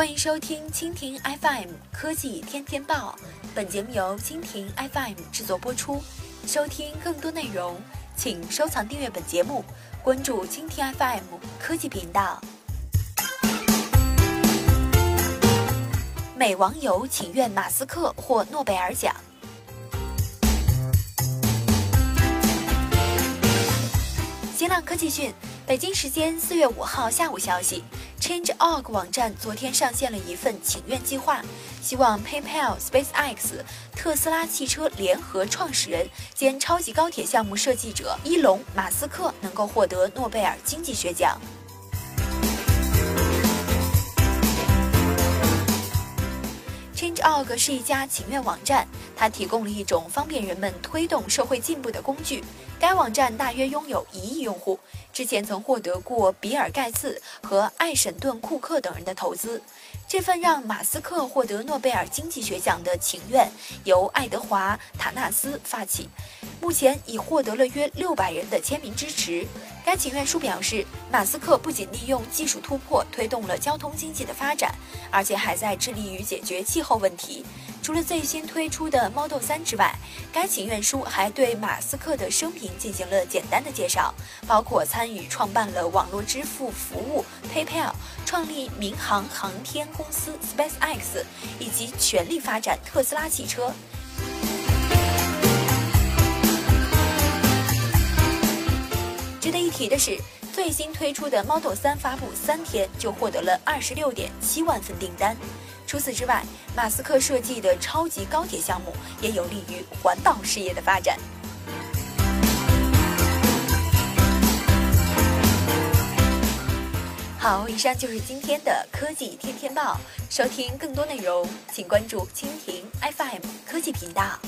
欢迎收听蜻蜓 FM 科技天天报，本节目由蜻蜓 FM 制作播出。收听更多内容，请收藏订阅本节目，关注蜻蜓 FM 科技频道。美网友请愿马斯克获诺贝尔奖。新浪科技讯，北京时间四月五号下午消息，Change.org 网站昨天上线了一份请愿计划，希望 PayPal、SpaceX、特斯拉汽车联合创始人兼超级高铁项目设计者伊隆·马斯克能够获得诺贝尔经济学奖。Change.org 是一家请愿网站，它提供了一种方便人们推动社会进步的工具。该网站大约拥有一亿用户，之前曾获得过比尔·盖茨和艾什顿·库克等人的投资。这份让马斯克获得诺贝尔经济学奖的请愿由爱德华·塔纳斯发起，目前已获得了约六百人的签名支持。该请愿书表示，马斯克不仅利用技术突破推动了交通经济的发展，而且还在致力于解决气候问题。除了最新推出的 Model 3之外，该请愿书还对马斯克的生平进行了简单的介绍，包括参与创办了网络支付服务 PayPal、创立民航航天公司 SpaceX 以及全力发展特斯拉汽车。提的是，最新推出的 Model 3发布三天就获得了二十六点七万份订单。除此之外，马斯克设计的超级高铁项目也有利于环保事业的发展。好，以上就是今天的科技天天报。收听更多内容，请关注蜻蜓 FM 科技频道。